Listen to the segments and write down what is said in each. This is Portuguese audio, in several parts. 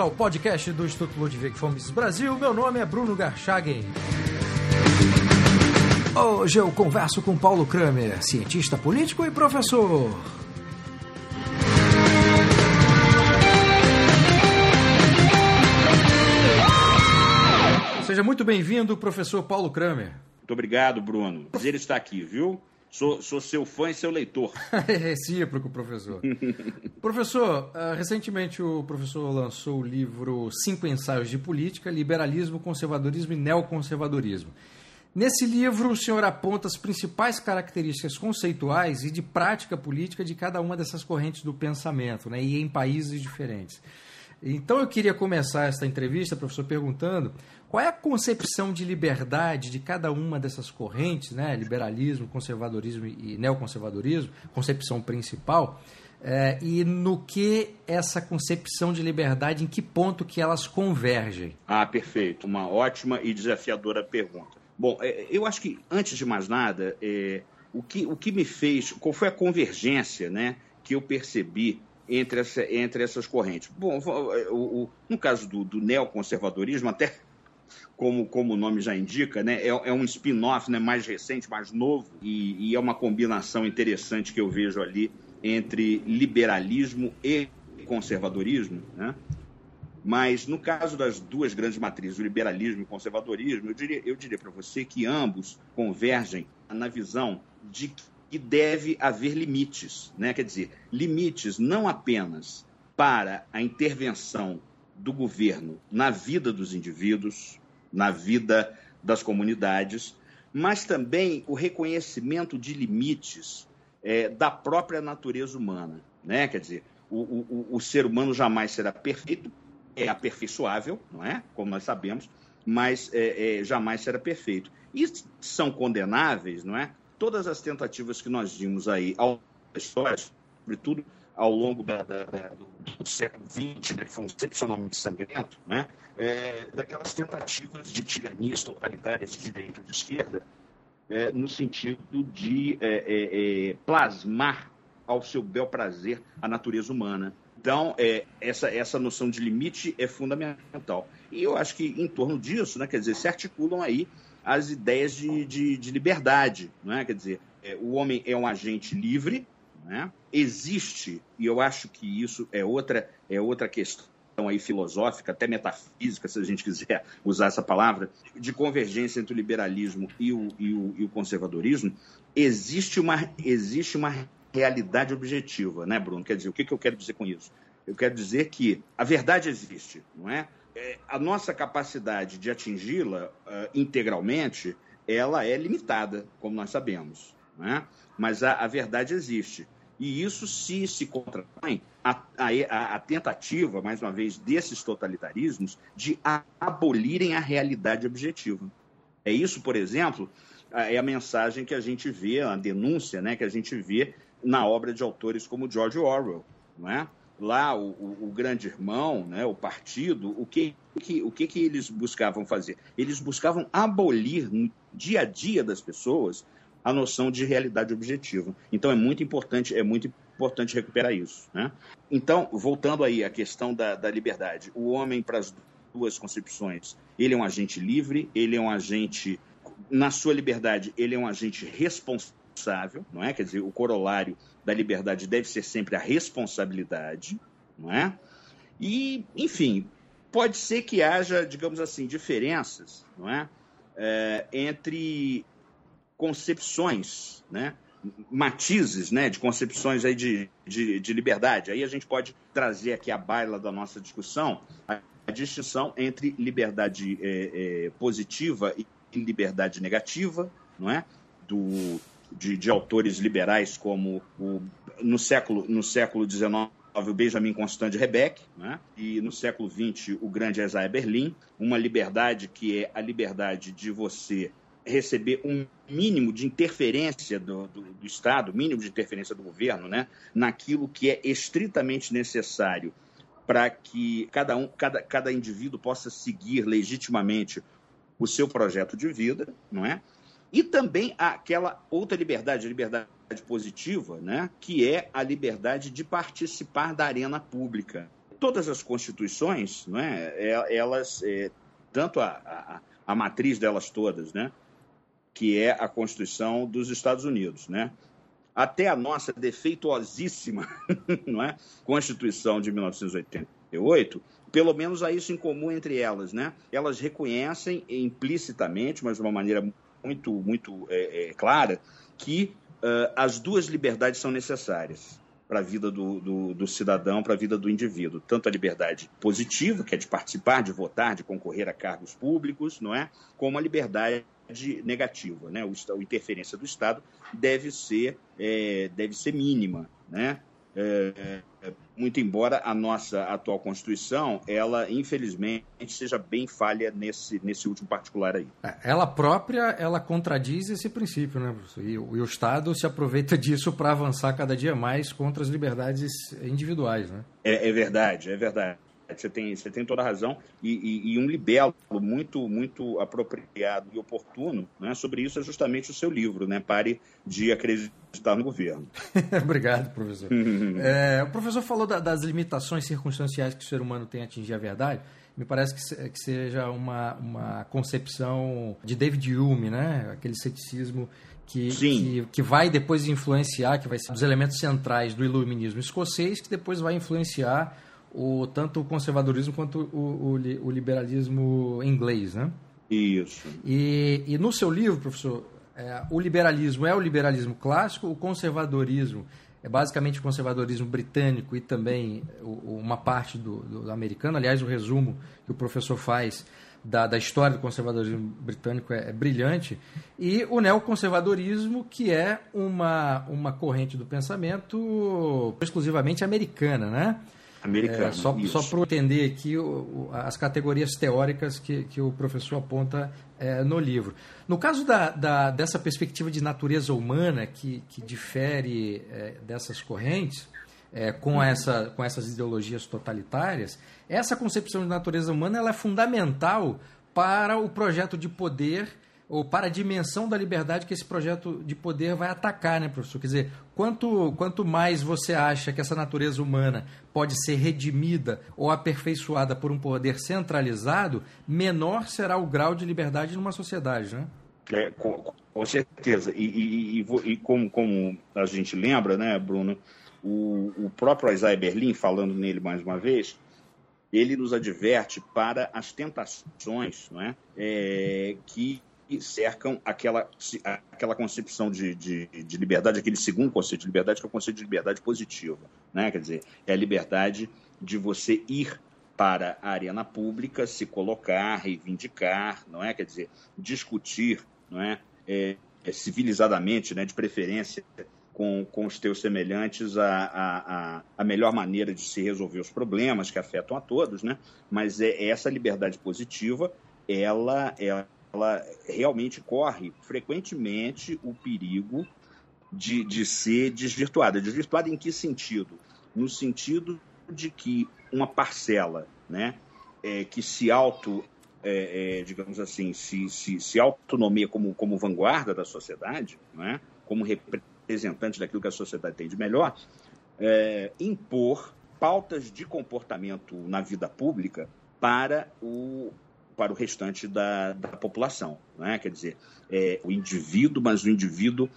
ao podcast do Instituto Ludwig Fomes Brasil. Meu nome é Bruno Garchagen. Hoje eu converso com Paulo Kramer, cientista político e professor. Seja muito bem-vindo, professor Paulo Kramer. Muito obrigado, Bruno. Prazer estar aqui, viu? Sou, sou seu fã e seu leitor. É recíproco, professor. professor, uh, recentemente o professor lançou o livro Cinco Ensaios de Política, Liberalismo, Conservadorismo e Neoconservadorismo. Nesse livro, o senhor aponta as principais características conceituais e de prática política de cada uma dessas correntes do pensamento, né, e em países diferentes. Então eu queria começar esta entrevista, professor, perguntando qual é a concepção de liberdade de cada uma dessas correntes, né? liberalismo, conservadorismo e neoconservadorismo, concepção principal, é, e no que essa concepção de liberdade, em que ponto que elas convergem? Ah, perfeito. Uma ótima e desafiadora pergunta. Bom, é, eu acho que, antes de mais nada, é, o, que, o que me fez, qual foi a convergência né, que eu percebi entre, essa, entre essas correntes? Bom, o, o, no caso do, do neoconservadorismo, até como, como o nome já indica, né, é, é um spin-off né, mais recente, mais novo, e, e, é uma combinação interessante que eu vejo ali entre liberalismo e conservadorismo. Né? Mas no caso das duas grandes matrizes, o liberalismo e o conservadorismo, eu diria, eu diria para você que ambos convergem na visão de que deve haver limites, né? quer dizer, limites não apenas para a intervenção do governo na vida dos indivíduos, na vida das comunidades, mas também o reconhecimento de limites é, da própria natureza humana. Né? Quer dizer, o, o, o ser humano jamais será perfeito, é aperfeiçoável, não é? Como nós sabemos, mas é, é, jamais será perfeito. E são condenáveis, não é? Todas as tentativas que nós vimos aí ao história, sobretudo ao longo da, da, da, do, do, século XX, né, que foi um excepcionalmente sangrento, né, é, daquelas tentativas de tiranias totalitárias de direita e de esquerda, é, no sentido de é, é, é plasmar ao seu bel prazer a natureza humana. Então, é, essa, essa noção de limite é fundamental. E eu acho que em torno disso, né, quer dizer, se articulam aí as ideias de, de, de liberdade. Não é? Quer dizer, o homem é um agente livre, né? Existe, e eu acho que isso é outra, é outra questão aí filosófica, até metafísica, se a gente quiser usar essa palavra, de convergência entre o liberalismo e o, e o, e o conservadorismo, existe uma, existe uma realidade objetiva, né, Bruno? Quer dizer, o que, que eu quero dizer com isso? Eu quero dizer que a verdade existe, não é? é a nossa capacidade de atingi-la uh, integralmente, ela é limitada, como nós sabemos, não é? mas a, a verdade existe. E isso se se contrapõe à, à, à, tentativa, mais uma vez, desses totalitarismos de abolirem a realidade objetiva. É isso, por exemplo, é a mensagem que a gente vê, a denúncia né, que a gente vê na obra de autores como George Orwell. É? Lá, o, o, o grande irmão, né, o partido, o que, que, o que, que eles buscavam fazer? Eles buscavam abolir no dia a dia das pessoas a noção de realidade objetiva. Então é muito importante, é muito importante recuperar isso. Né? Então, voltando aí à questão da, da liberdade, o homem para as duas concepções, ele é um agente livre, ele é um agente, na sua liberdade, ele é um agente responsável, não é? Quer dizer, o corolário da liberdade deve ser sempre a responsabilidade, não é? E, enfim, pode ser que haja, digamos assim, diferenças, não é? é entre concepções, né? matizes né, de concepções aí de, de, de, liberdade. Aí a gente pode trazer aqui a baila da nossa discussão a, a distinção entre liberdade é, é, positiva e liberdade negativa, não é? Do, de, de autores liberais como o, no século no século XIX o Benjamin Constant de Rebeck, né? e no século XX o grande Isaiah Berlin, uma liberdade que é a liberdade de você receber um mínimo de interferência do, do, do, Estado, mínimo de interferência do governo, né, naquilo que é estritamente necessário para que cada, um, cada, cada indivíduo possa seguir legitimamente o seu projeto de vida, não é? E também aquela outra liberdade, a liberdade positiva, né, que é a liberdade de participar da arena pública. todas as constituições, não é, é elas, é, tanto a, a, a, matriz delas todas, né, que é a Constituição dos Estados Unidos, né, até a nossa defeituosíssima não é, Constituição de 1988, pelo menos há isso em comum entre elas, né? Elas reconhecem implicitamente, mas de uma maneira muito, muito é, é, clara, que uh, as duas liberdades são necessárias para a vida do, do, do cidadão, para a vida do indivíduo. Tanto a liberdade positiva, que é de participar, de votar, de concorrer a cargos públicos, não é? Como a liberdade negativa, né? O, a interferência do Estado deve ser, é, deve ser mínima, né? É, é, muito embora a nossa atual Constituição, ela infelizmente seja bem falha nesse, nesse último particular aí. É, ela própria, ela contradiz esse princípio, né, professor? E, e o Estado se aproveita disso para avançar cada dia mais contra as liberdades individuais, né? É, é verdade, é verdade. Você tem, você tem toda a razão. E, e, e, um libelo muito, muito apropriado e oportuno né, sobre isso é justamente o seu livro, né? Pare de acreditar no governo. Obrigado, professor. é, o professor falou da, das limitações circunstanciais que o ser humano tem a atingir a verdade. Me parece que, que seja uma, uma concepção de David Hume, né? Aquele ceticismo que, que, que, vai depois influenciar, que vai ser um dos elementos centrais do iluminismo escocês, que depois vai influenciar o, tanto o conservadorismo quanto o, o, o liberalismo inglês, né? Isso. E, e no seu livro, professor, é, o liberalismo é o liberalismo clássico, o conservadorismo é basicamente o conservadorismo britânico e também uma parte do, do, americano. Aliás, o resumo que o professor faz da, da história do conservadorismo britânico é, é, brilhante. E o neoconservadorismo, que é uma, uma corrente do pensamento exclusivamente americana, né? É, só só para entender aqui o, o, as categorias teóricas que, que o professor aponta é, no livro. No caso da, da, dessa perspectiva de natureza humana, que, que difere é, dessas correntes, é, com, essa, com essas ideologias totalitárias, essa concepção de natureza humana ela é fundamental para o projeto de poder ou para a dimensão da liberdade que esse projeto de poder vai atacar, né, professor? Quer dizer, quanto, quanto mais você acha que essa natureza humana pode ser redimida ou aperfeiçoada por um poder centralizado, menor será o grau de liberdade numa sociedade, né? É, com, com, certeza. E, e, e, e, como, como a gente lembra, né, Bruno, o, o próprio Isaiah Berlin, falando nele mais uma vez, ele nos adverte para as tentações não é? é que cercam aquela, aquela concepção de, de, de, liberdade, aquele segundo conceito de liberdade, que é o conceito de liberdade positiva. Né? Quer dizer, é a liberdade de você ir para a arena pública, se colocar, reivindicar, não é? Quer dizer, discutir, não é? é, é civilizadamente, né? De preferência com, com os teus semelhantes a, a, a, melhor maneira de se resolver os problemas que afetam a todos, né? Mas é essa liberdade positiva, ela ela realmente corre frequentemente o perigo de, de ser desvirtuada. Desvirtuada em que sentido? No sentido de que uma parcela né, é, que se auto, é, é, digamos assim, se, se, se autonomia como, como vanguarda da sociedade, né, como representante daquilo que a sociedade tem de melhor, é, impor pautas de comportamento na vida pública para o, para o restante da, da população. Né? Quer dizer, é, o indivíduo, mas o indivíduo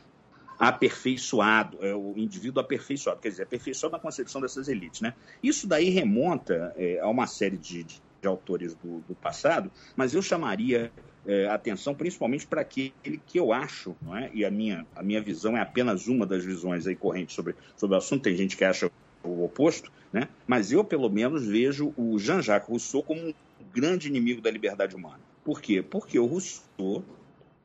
aperfeiçoado, é o indivíduo aperfeiçoado, quer dizer, aperfeiçoado na concepção dessas elites. Né? Isso daí remonta é, a uma série de, de, de autores do, do, passado, mas eu chamaria é, atenção principalmente para aquele que eu acho, não é? e a minha, a minha visão é apenas uma das visões aí correntes sobre, sobre o assunto, tem gente que acha o oposto, né? mas eu, pelo menos, vejo o Jean-Jacques Rousseau como um grande inimigo da liberdade humana. Por quê? Porque o Rousseau,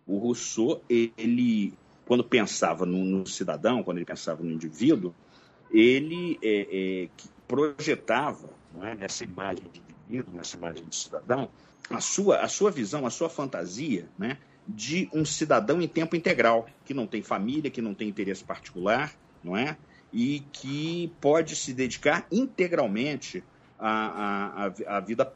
o Rousseau, ele, quando pensava no, no cidadão, quando ele pensava no indivíduo, ele é, é, projetava é, nessa imagem de indivíduo, nessa imagem de cidadão, a sua, a sua visão, a sua fantasia né, de um cidadão em tempo integral, que não tem família, que não tem interesse particular, não é? E que pode se dedicar integralmente à, à, à vida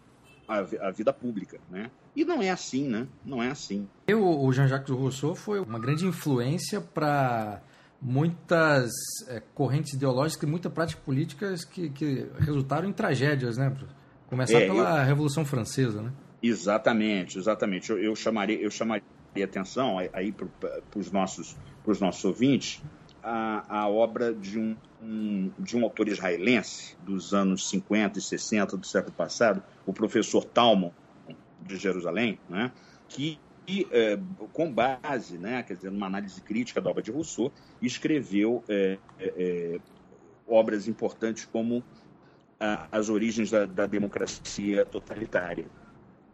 a, a vida pública, né? E não é assim, né? Não é assim. O, o Jean-Jacques Rousseau foi uma grande influência para muitas é, correntes ideológicas e muitas práticas políticas que, que resultaram em tragédias, né? Começar é, pela eu... Revolução Francesa, né? Exatamente, exatamente. Eu, eu chamaria, eu chamaria atenção aí para os nossos, nossos ouvintes a, a obra de um, um, de um autor israelense dos anos 50 e 60 do século passado, o professor Talmon, de Jerusalém, né, que é, com base, né, quer dizer, numa análise crítica da obra de Rousseau, escreveu é, é, obras importantes como As Origens da, da Democracia Totalitária.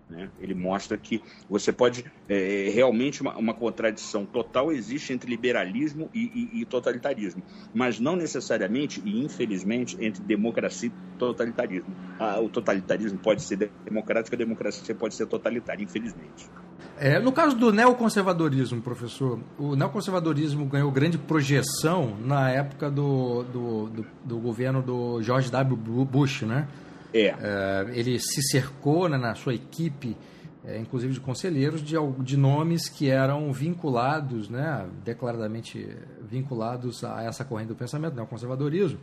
Né? Ele mostra que você pode é, realmente uma, uma, contradição total existe entre liberalismo e, e, e, totalitarismo, mas não necessariamente e infelizmente entre democracia e totalitarismo. O totalitarismo pode ser democrático, a democracia pode ser totalitária, infelizmente. É, no caso do neoconservadorismo, professor, o neoconservadorismo ganhou grande projeção na época do, do, do, do governo do George W. Bush, né? É. é ele se cercou né, na sua equipe, é, inclusive de conselheiros, de, de nomes que eram vinculados, né, declaradamente vinculados a essa corrente do pensamento, né, o conservadorismo.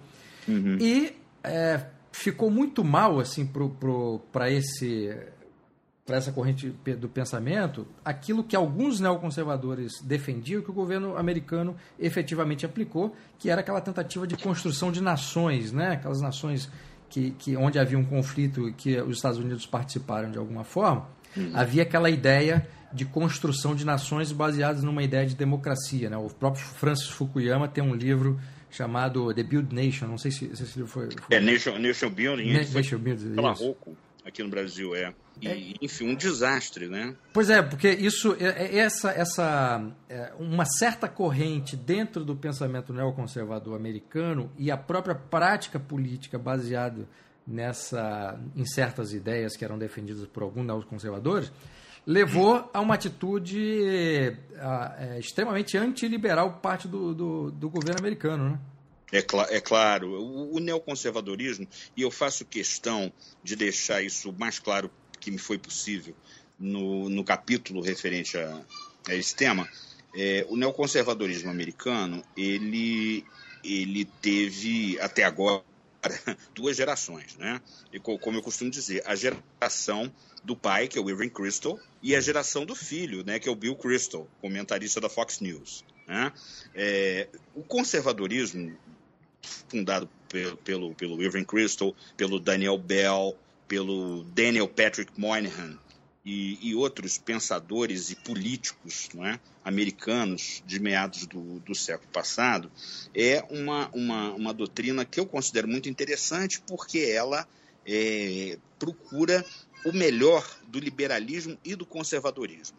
Uhum. E é, ficou muito mal assim para esse para essa corrente do pensamento aquilo que alguns neoconservadores defendiam que o governo americano efetivamente aplicou, que era aquela tentativa de construção de nações, né? aquelas nações que, que onde havia um conflito que os Estados Unidos participaram de alguma forma, uhum. havia aquela ideia de construção de nações baseadas numa ideia de democracia. Né? O próprio Francis Fukuyama tem um livro chamado The Build Nation, não sei se, se esse livro foi... foi... É, Nation, Nation Building. Nation Building, aqui no Brasil, é. E, é. enfim, um desastre, né? Pois é, porque isso, é, é essa, essa é, uma certa corrente dentro do pensamento neoconservador americano e a própria prática política baseada nessa, em certas ideias que eram defendidas por alguns neoconservadores, levou a uma atitude a, é, extremamente antiliberal parte do, do, do governo americano, né? É, cl é, claro, o, o, neoconservadorismo, e eu faço questão de deixar isso mais claro que me foi possível no, no capítulo referente a, a esse tema, é, o neoconservadorismo americano, ele, ele teve até agora duas gerações, né? E como eu costumo dizer, a geração do pai, que é o Irving Crystal, e a geração do filho, né, que é o Bill Crystal, comentarista da Fox News. Né? É, o conservadorismo, fundado pelo, pelo, pelo Irving Crystal, pelo Daniel Bell, pelo Daniel Patrick Moynihan e, e outros pensadores e políticos é, americanos de meados do, do século passado, é uma, uma, uma doutrina que eu considero muito interessante porque ela é, procura o melhor do liberalismo e do conservadorismo.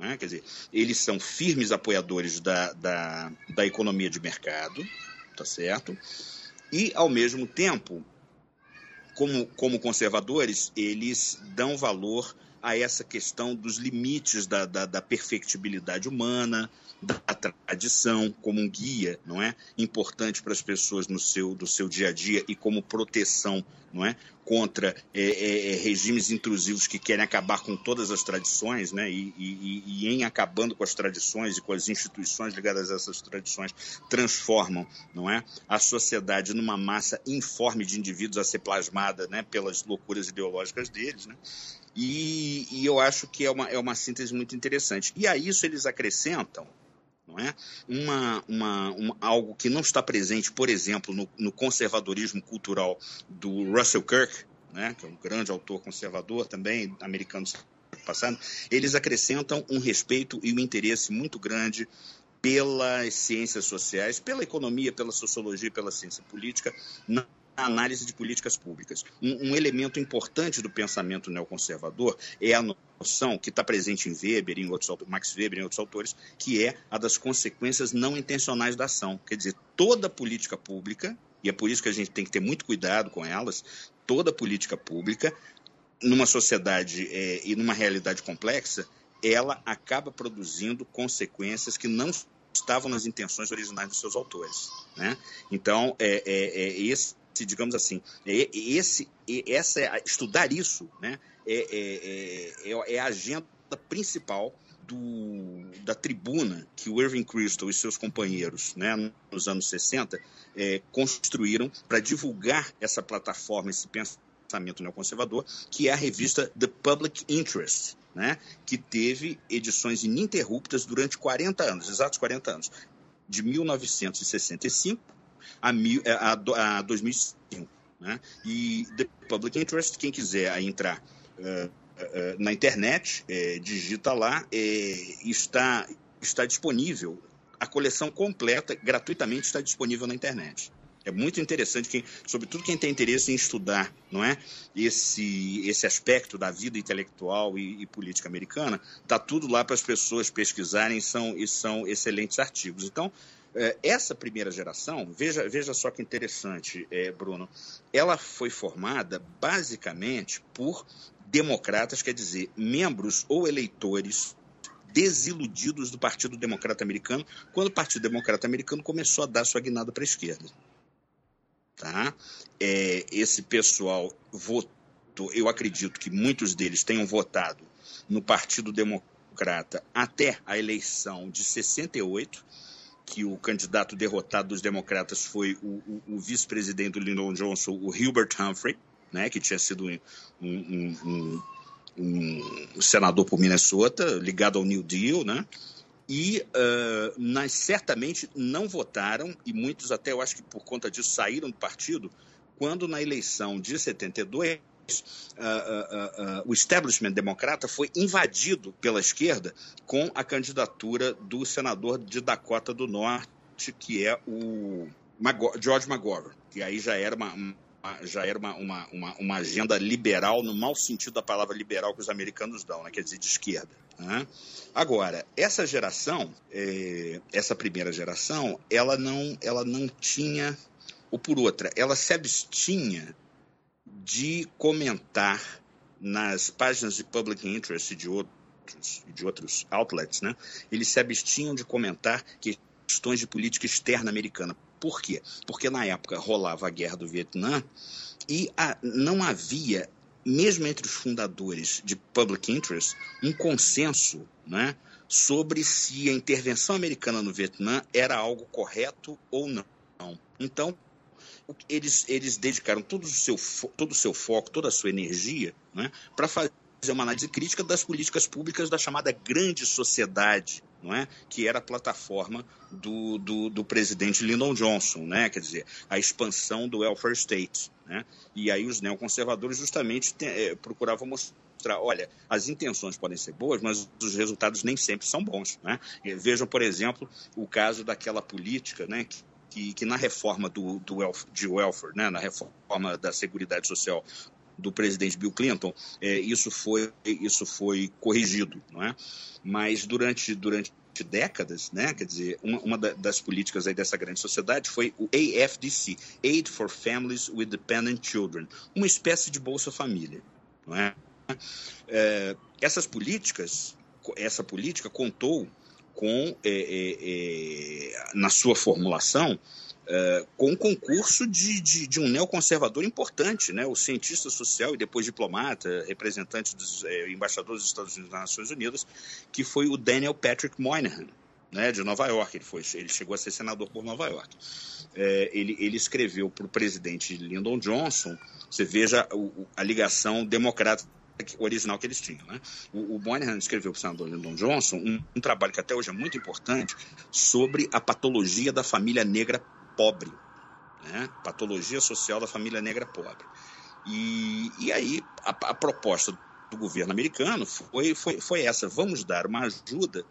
É? Quer dizer, eles são firmes apoiadores da, da, da economia de mercado, tá certo? E, ao mesmo tempo, como, como conservadores, eles dão valor a essa questão dos limites da, da, da perfectibilidade humana, da tradição como um guia, não é, importante para as pessoas no seu do seu dia a dia e como proteção, não é, contra é, é, é regimes intrusivos que querem acabar com todas as tradições, né, e, e, e, em acabando com as tradições e com as instituições ligadas a essas tradições transformam, não é, a sociedade numa massa informe de indivíduos a ser plasmada, né, pelas loucuras ideológicas deles, né. E, e eu acho que é uma, é uma síntese muito interessante. E a isso eles acrescentam não é? Uma, uma, uma, algo que não está presente, por exemplo, no, no conservadorismo cultural do Russell Kirk, né? que é um grande autor conservador também, americano passado, eles acrescentam um respeito e um interesse muito grande pelas ciências sociais, pela economia, pela sociologia, pela ciência política, análise de políticas públicas. Um, um elemento importante do pensamento neoconservador é a noção que está presente em Weber, em outros, Max Weber, em outros autores, que é a das consequências não intencionais da ação. Quer dizer, toda política pública, e é por isso que a gente tem que ter muito cuidado com elas, toda política pública, numa sociedade é, e numa realidade complexa, ela acaba produzindo consequências que não estavam nas intenções originais dos seus autores. Né? Então, é, é, é esse digamos assim, é, esse, essa, estudar isso né, é, é, é, é a agenda principal do, da tribuna que o Irving Kristol e seus companheiros, né, nos anos 60, é, construíram para divulgar essa plataforma, esse pensamento neoconservador, que é a revista The Public Interest, né, que teve edições ininterruptas durante 40 anos, exatos 40 anos, de 1965 a, a, a 2005. Né? E The Public Interest, quem quiser entrar uh, uh, na internet, digita lá, está, está disponível, a coleção completa, gratuitamente, está disponível na internet. É muito interessante, quem, sobretudo quem tem interesse em estudar não é, esse, esse aspecto da vida intelectual e, e política americana, está tudo lá para as pessoas pesquisarem são, e são excelentes artigos. Então, é, essa primeira geração, veja, veja só que interessante, é, Bruno, ela foi formada basicamente por democratas, quer dizer, membros ou eleitores desiludidos do Partido Democrata Americano, quando o Partido Democrata Americano começou a dar sua guinada para a esquerda. Tá? É, esse pessoal votou, eu acredito que muitos deles tenham votado no Partido Democrata até a eleição de 68, que o candidato derrotado dos democratas foi o, o, o vice-presidente do Lyndon Johnson, o Hubert Humphrey, né, que tinha sido um, um, um, senador por Minnesota, ligado ao New Deal, né? E uh, mas certamente não votaram, e muitos até eu acho que por conta disso saíram do partido, quando na eleição de 72 Uh, uh, o establishment democrata foi invadido pela esquerda com a candidatura do senador de Dakota do Norte, que é o George McGovern, que aí já era uma, já era uma, uma, uma, uma, agenda liberal, no mau sentido da palavra liberal que os americanos dão, né? quer dizer, de esquerda. Né? Agora, essa geração, é, essa primeira geração, ela não, ela não tinha, ou por outra, ela se abstinha de comentar nas páginas de public interest de outros, de outros outlets, né, eles se abstinham de comentar questões de política externa americana. Por quê? Porque na época rolava a guerra do Vietnã e a, não havia, mesmo entre os fundadores de public interest, um consenso né, sobre se a intervenção americana no Vietnã era algo correto ou não. Então, eles, eles dedicaram todo o, seu, todo o seu foco, toda a sua energia né, para fazer uma análise crítica das políticas públicas da chamada grande sociedade, não é? que era a plataforma do, do, do presidente Lyndon Johnson, né? quer dizer, a expansão do welfare state. Né? E aí os neoconservadores justamente te, é, procuravam mostrar, olha, as intenções podem ser boas, mas os resultados nem sempre são bons. Né? Vejam, por exemplo, o caso daquela política né, que que, que na reforma do, do de welfare, né, na reforma da Seguridade Social do presidente Bill Clinton, é, isso, foi, isso foi corrigido. Não é? Mas durante, durante décadas, né? Quer dizer, uma, uma, das políticas aí dessa grande sociedade foi o AFDC, Aid for Families with Dependent Children, uma espécie de Bolsa Família, não é? é essas políticas, essa política contou com, é, é, é, na sua formulação, é, com um concurso de, de, de, um neoconservador importante, né? o cientista social e depois diplomata, representante dos é, embaixadores dos Estados Unidos nas Nações Unidas, que foi o Daniel Patrick Moynihan, né, de Nova York. Ele, foi, ele chegou a ser senador por Nova York. É, ele, ele, escreveu para o presidente Lyndon Johnson, você veja o, a ligação democrata original que eles tinham. Né? O, o Moynihan escreveu para o senador Lyndon Johnson um, um, trabalho que até hoje é muito importante sobre a patologia da família negra pobre. Né? Patologia social da família negra pobre. E, e aí a, a proposta do governo americano foi, foi, foi essa: vamos dar uma ajuda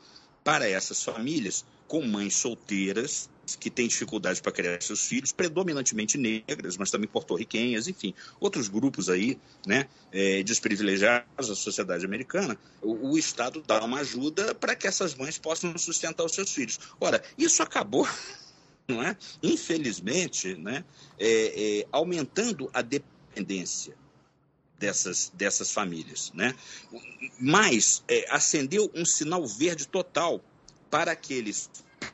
para essas famílias com mães solteiras que têm dificuldade para criar seus filhos, predominantemente negras, mas também porto-riquenhas, enfim, outros grupos aí, né, é, desprivilegiados da sociedade americana, o, o Estado dá uma ajuda para que essas mães possam sustentar os seus filhos. Ora, isso acabou não é? infelizmente, né, é, é, aumentando a dependência dessas, dessas famílias. Né? Mas é, acendeu um sinal verde total para aqueles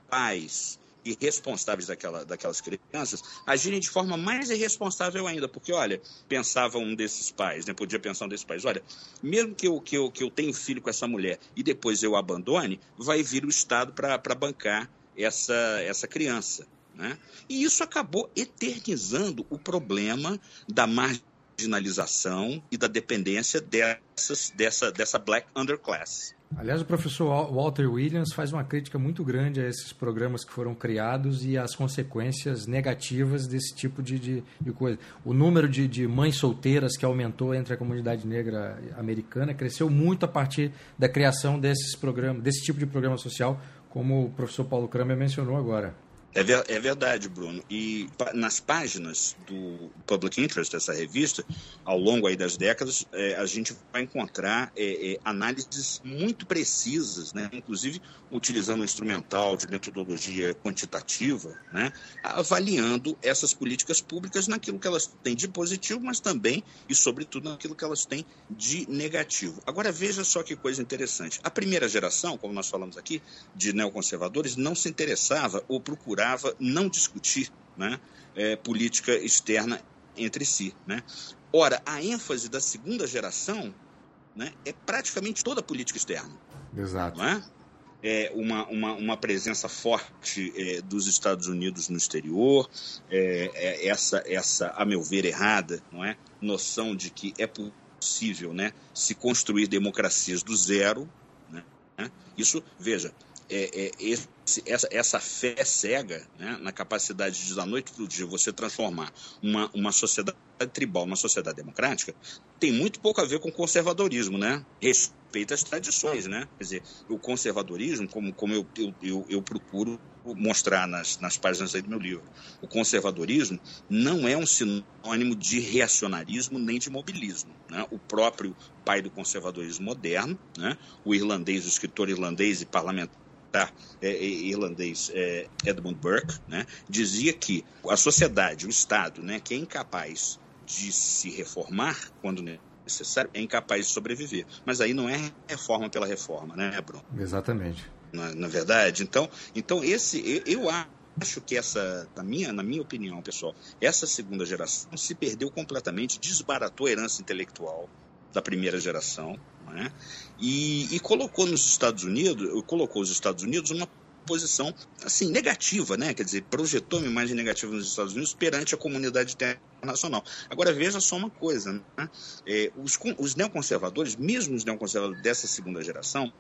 pais irresponsáveis daquela, daquelas crianças agirem de forma mais irresponsável ainda, porque, olha, pensava um desses pais, né, podia pensar um desses pais, olha, mesmo que eu, que, eu, que eu tenha filho com essa mulher e depois eu abandone, vai vir o Estado para bancar essa, essa criança. Né? E isso acabou eternizando o problema da marginalização e da dependência dessas, dessa, dessa black underclass. Aliás, o professor Walter Williams faz uma crítica muito grande a esses programas que foram criados e as consequências negativas desse tipo de, de, de coisa. O número de, de, mães solteiras que aumentou entre a comunidade negra americana cresceu muito a partir da criação desses programas, desse tipo de programa social, como o professor Paulo Kramer mencionou agora. É, ver, é, verdade, Bruno. E nas páginas do Public Interest, dessa revista, ao longo aí das décadas, é, a gente vai encontrar é, é análises muito precisas, né? inclusive utilizando um instrumental de metodologia quantitativa, né? avaliando essas políticas públicas naquilo que elas têm de positivo, mas também e, sobretudo, naquilo que elas têm de negativo. Agora, veja só que coisa interessante. A primeira geração, como nós falamos aqui, de neoconservadores, não se interessava ou procurava procurava não discutir né, é, política externa entre si. Né? Ora, a ênfase da segunda geração né, é praticamente toda a política externa. Exato. É? É uma, uma, uma presença forte é, dos Estados Unidos no exterior, é, é, essa, essa, a meu ver, errada, não é? Noção de que é possível né, se construir democracias do zero. Né? Isso, veja, é, é, esse, essa, essa fé cega né, na capacidade de, da noite para o dia, você transformar uma, uma sociedade tribal numa sociedade democrática, tem muito pouco a ver com conservadorismo, né? Respeita as tradições, né? Quer dizer, o conservadorismo, como, como eu, eu, eu, eu procuro mostrar nas, nas páginas aí do meu livro, o conservadorismo não é um sinônimo de reacionarismo nem de mobilismo. Né? O próprio pai do conservadorismo moderno, né? o irlandês, o escritor irlandês e parlamentar militar é, é, irlandês é, Edmund Burke, né, dizia que a sociedade, o Estado, né, que é incapaz de se reformar quando necessário, é incapaz de sobreviver. Mas aí não é reforma pela reforma, né, Bruno? Exatamente. Na, na verdade, então, então esse eu, eu acho que essa, na minha, na minha opinião, pessoal, essa segunda geração se perdeu completamente, desbaratou a herança intelectual da primeira geração, né? e, e colocou nos Estados Unidos, colocou os Estados Unidos numa posição assim negativa, né? Quer dizer, projetou uma imagem negativa nos Estados Unidos perante a comunidade internacional. Agora veja só uma coisa, né? É, os, os neoconservadores, mesmo os neoconservadores dessa segunda geração,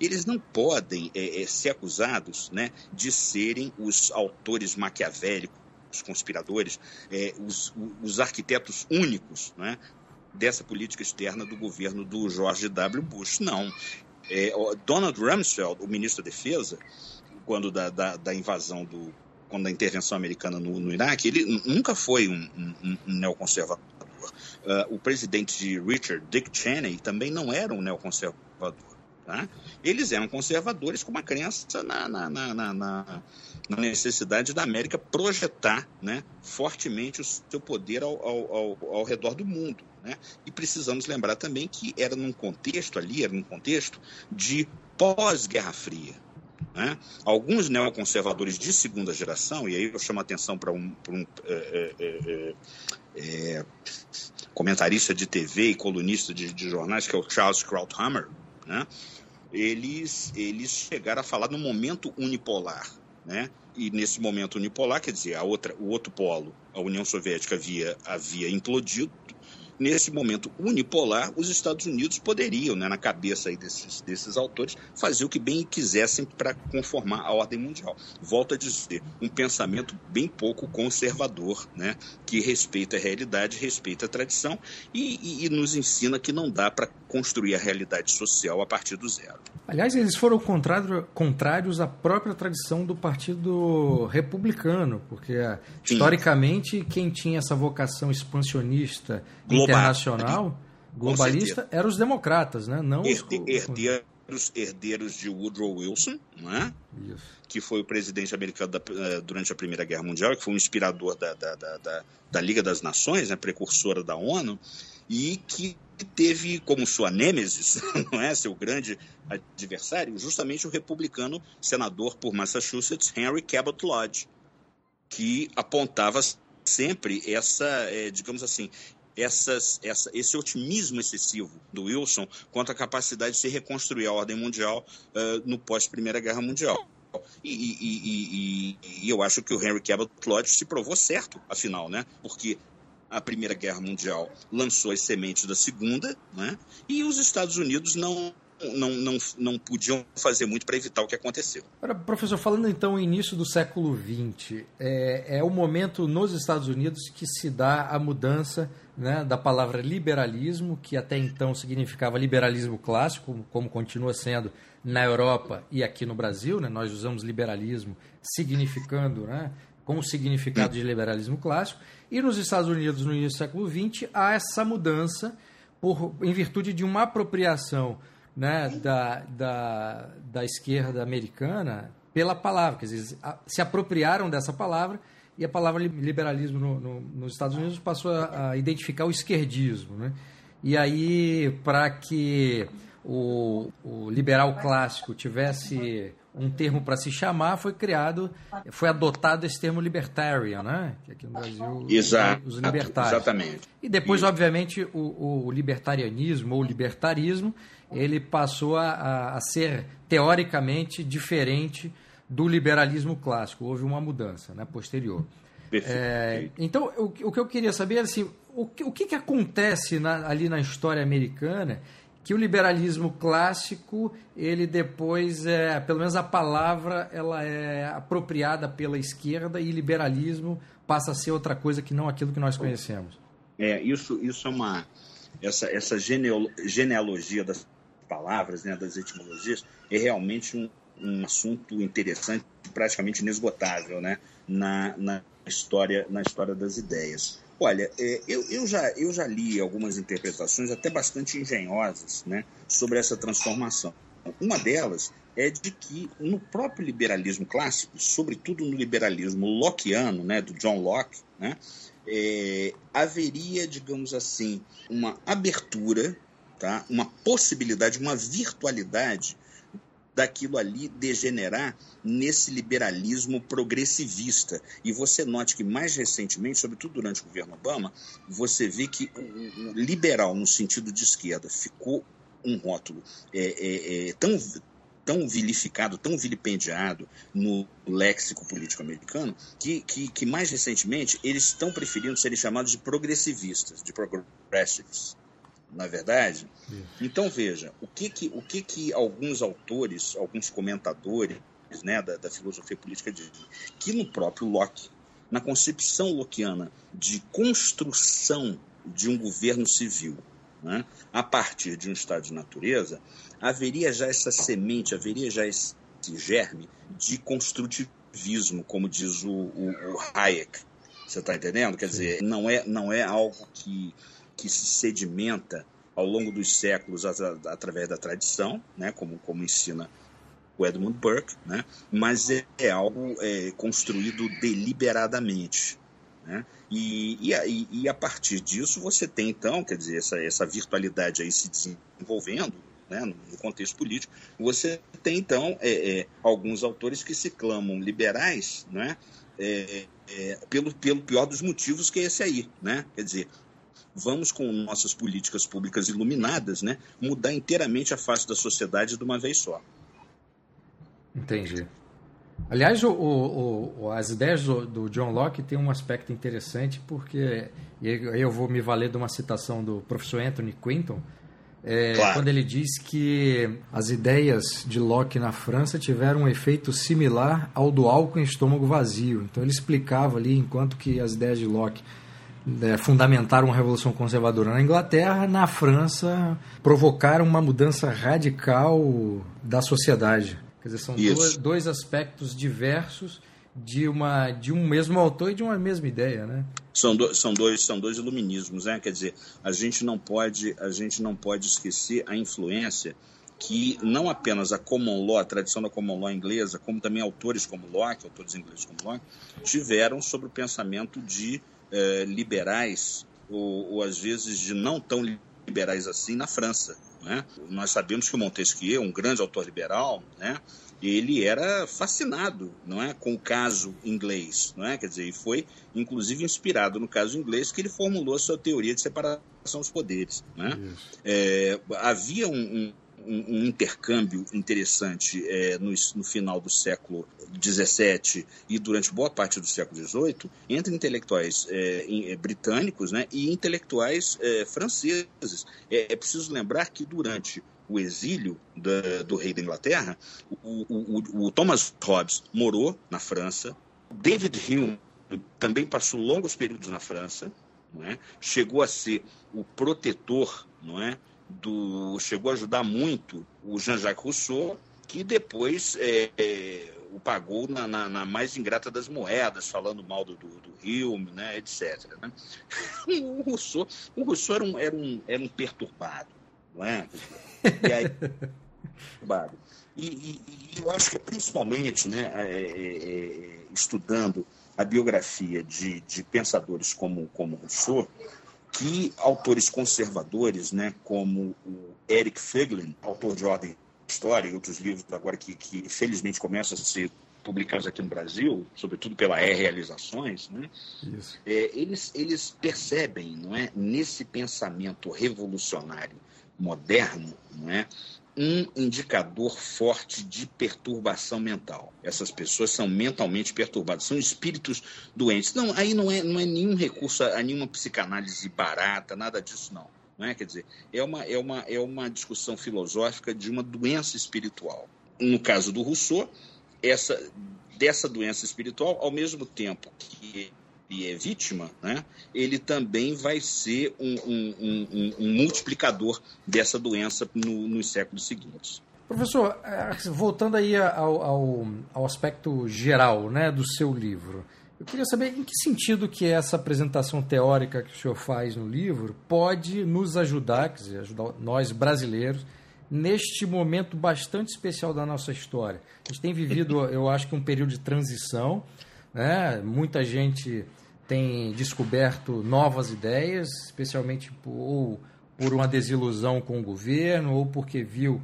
eles não podem é, é, ser acusados, né, de serem os autores maquiavélicos, os conspiradores, é, os, os arquitetos únicos, né, dessa política externa do governo do George W. Bush. Não. É, Donald Rumsfeld, o ministro da Defesa, quando da, da, da invasão do quando da intervenção americana no, no Iraque, ele nunca foi um, um, um neoconservador. Uh, o presidente de Richard, Dick Cheney, também não era um neoconservador. Tá? Eles eram conservadores com uma crença na, na, na, na, necessidade da América projetar né, fortemente o seu poder ao, ao, ao, ao redor do mundo. Né? E precisamos lembrar também que era num contexto ali, era num contexto de pós-Guerra Fria. Né? Alguns neoconservadores de segunda geração, e aí eu chamo a atenção para um, um é, é, é, é, comentarista de TV e colunista de, de, jornais, que é o Charles Krauthammer, né? eles, eles chegaram a falar no momento unipolar. Né? E nesse momento unipolar, quer dizer, a outra, o outro polo, a União Soviética havia, havia implodido, nesse momento unipolar, os Estados Unidos poderiam, né, na cabeça aí desses, desses autores, fazer o que bem quisessem para conformar a ordem mundial. Volto a dizer, um pensamento bem pouco conservador, né, que respeita a realidade, respeita a tradição e, e, e nos ensina que não dá para construir a realidade social a partir do zero. Aliás, eles foram contrário, contrários à própria tradição do Partido Republicano, porque Sim. historicamente quem tinha essa vocação expansionista Global. Internacional, globalista, eram os democratas, né? não Herde, os... herdeiros, herdeiros de Woodrow Wilson, né? que foi o presidente americano da, eh, durante a Primeira Guerra Mundial, que foi um inspirador da, da, da, da, da Liga das Nações, né? precursora da ONU, e que teve como sua nêmesis, não é, seu grande adversário, justamente o republicano senador por Massachusetts, Henry Cabot Lodge, que apontava sempre essa, é, digamos assim, essas, essa, esse otimismo excessivo do Wilson quanto à capacidade de se reconstruir a ordem mundial uh, no pós-Primeira Guerra Mundial. E, e, e, e, eu acho que o Henry Cabot Lodge se provou certo, afinal, né? Porque a Primeira Guerra Mundial lançou as sementes da Segunda, né? e os Estados Unidos não, não, não, não podiam fazer muito para evitar o que aconteceu. Agora, professor, falando então início do século XX, é, é o momento nos Estados Unidos que se dá a mudança né, da palavra liberalismo, que até então significava liberalismo clássico, como, continua sendo na Europa e aqui no Brasil. Né, nós usamos liberalismo significando né, com o significado de liberalismo clássico. E nos Estados Unidos, no início do século XX, há essa mudança por, em virtude de uma apropriação né, da, da, da esquerda americana pela palavra. Quer dizer, se apropriaram dessa palavra e a palavra liberalismo no, no, nos Estados Unidos passou a, a identificar o esquerdismo. Né? E aí, para que o, o liberal clássico tivesse um termo para se chamar, foi criado, foi adotado esse termo libertarian, né? Que aqui no Brasil Exato, os libertários. Exatamente. E depois, obviamente, o, o, libertarianismo ou libertarismo, ele passou a, a, ser teoricamente diferente do liberalismo clássico. Houve uma mudança, né? Posterior. É, então, o, o, que eu queria saber é assim, o, o que, que acontece na, ali na história americana que o liberalismo clássico, ele depois, é, pelo menos a palavra, ela é apropriada pela esquerda e liberalismo passa a ser outra coisa que não aquilo que nós conhecemos. É, isso, isso é uma... Essa, essa genealogia das palavras, né, das etimologias, é realmente um, um assunto interessante, praticamente inesgotável, né, na, na, história, na história das ideias. Olha, é, eu, eu, já, eu já li algumas interpretações até bastante engenhosas né, sobre essa transformação. Uma delas é de que no próprio liberalismo clássico, sobretudo no liberalismo lockeano, né, do John Locke, né, é, haveria, digamos assim, uma abertura, tá, uma possibilidade, uma virtualidade daquilo ali degenerar nesse liberalismo progressivista. E você note que mais recentemente, sobretudo durante o governo Obama, você vê que o liberal no sentido de esquerda ficou um rótulo é, é, é, tão tão vilificado, tão vilipendiado no léxico político americano, que, que, que mais recentemente eles estão preferindo serem chamados de progressivistas, de progressives na é verdade? Então veja, o que que, o que que alguns autores, alguns comentadores né, da, da filosofia política dizem? Que no próprio Locke, na concepção lockeana de construção de um governo civil, né, a partir de um estado de natureza, haveria já essa semente, haveria já esse germe de construtivismo, como diz o, o, o Hayek. Você está entendendo? Quer dizer, não é, não é algo que que se sedimenta ao longo dos séculos através da tradição, né, como, como ensina o Edmund Burke, né, mas é, é algo é, construído deliberadamente. Né, e, e, e, a partir disso você tem, então, quer dizer, essa, essa virtualidade aí se desenvolvendo né, no contexto político, você tem, então, é, é, alguns autores que se clamam liberais né, é, é, pelo, pelo pior dos motivos que é esse aí. Né? Quer dizer, vamos, com nossas políticas públicas iluminadas, né, mudar inteiramente a face da sociedade de uma vez só. Entendi. Aliás, o, o, o, as ideias do, do, John Locke têm um aspecto interessante, porque eu vou me valer de uma citação do professor Anthony Quinton, é, claro. quando ele diz que as ideias de Locke na França tiveram um efeito similar ao do álcool em estômago vazio. Então ele explicava ali, enquanto que as ideias de Locke é, fundamentaram uma revolução conservadora na Inglaterra, na França provocaram uma mudança radical da sociedade. Quer dizer, são dois, dois, aspectos diversos de, uma, de um mesmo autor e de uma mesma ideia, né? São, do, são, dois, são dois iluminismos, né? Quer dizer, a gente não pode, a gente não pode esquecer a influência que não apenas a common law, a tradição da common law inglesa, como também autores como Locke, autores ingleses como Locke, tiveram sobre o pensamento de eh, liberais, ou, ou, às vezes de não tão liberais assim na França. Né? Nós sabemos que o Montesquieu, um grande autor liberal, né? ele era fascinado não é, com o caso inglês. Não é? Quer dizer, e foi inclusive inspirado no caso inglês que ele formulou a sua teoria de separação dos poderes. Né? É, havia um, um intercâmbio interessante é, no, no, final do século XVII e durante boa parte do século XVIII entre intelectuais é, é, britânicos né, e intelectuais é, franceses. É, é, preciso lembrar que durante o exílio da, do rei da Inglaterra, o, o, o, Thomas Hobbes morou na França, David Hume também passou longos períodos na França, não é? chegou a ser o protetor não é? Do chegou a ajudar muito o Jean-Jacques Rousseau, que depois é, é, o pagou na, na, na, mais ingrata das moedas, falando mal do, do, do Hume, né, etc. Né? O Rousseau, o Rousseau era, um, era, um, era um perturbado, não é? E aí, perturbado. E, e, e eu acho que principalmente, né, é, é, é estudando a biografia de, de pensadores como, como Rousseau, que autores conservadores, né, como o Eric Feglin, autor de Ordem História e outros livros agora que, que felizmente começam a ser publicados aqui no Brasil, sobretudo pela E Realizações, né, é, eles, eles percebem não é, nesse pensamento revolucionário moderno não é, um indicador forte de perturbação mental. Essas pessoas são mentalmente perturbadas, são espíritos doentes. Não, aí não é, não é nenhum recurso a nenhuma psicanálise barata, nada disso não. Não é? Quer dizer, é uma, é, uma, é uma discussão filosófica de uma doença espiritual. No caso do Rousseau, essa, dessa doença espiritual, ao mesmo tempo que e é vítima, né, ele também vai ser um, um, um, um multiplicador dessa doença no, nos séculos seguintes. Professor, é, voltando aí ao, ao, ao, aspecto geral né, do seu livro, eu queria saber em que sentido que essa apresentação teórica que o senhor faz no livro pode nos ajudar, quer dizer, ajudar nós brasileiros, neste momento bastante especial da nossa história. A gente tem vivido, eu acho que um período de transição, né? muita gente tem descoberto novas ideias, especialmente por, ou por uma desilusão com o governo ou porque viu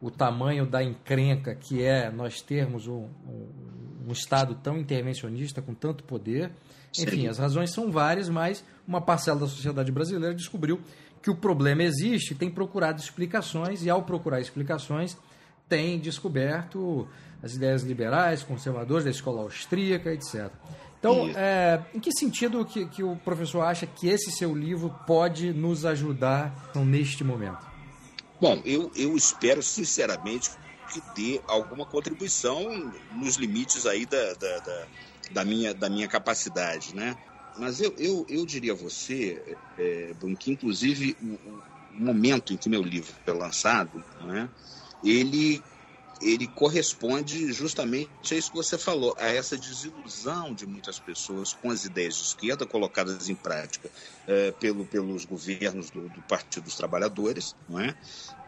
o tamanho da encrenca que é nós termos um, um, um Estado tão intervencionista, com tanto poder. Enfim, Sim. as razões são várias, mas uma parcela da sociedade brasileira descobriu que o problema existe, tem procurado explicações e, ao procurar explicações, tem descoberto as ideias liberais, conservadoras da escola austríaca, etc. Então, é, em que sentido que, que o professor acha que esse seu livro pode nos ajudar então, neste momento? Bom, eu, eu espero sinceramente que dê alguma contribuição nos limites aí da, da, da, da minha, da minha capacidade, né? Mas eu, eu, eu diria a você, é, que inclusive o, o momento em que meu livro foi lançado, né, ele ele corresponde justamente a isso que você falou, a essa desilusão de muitas pessoas com as ideias de esquerda colocadas em prática é, pelo, pelos governos do, do, Partido dos Trabalhadores, não é?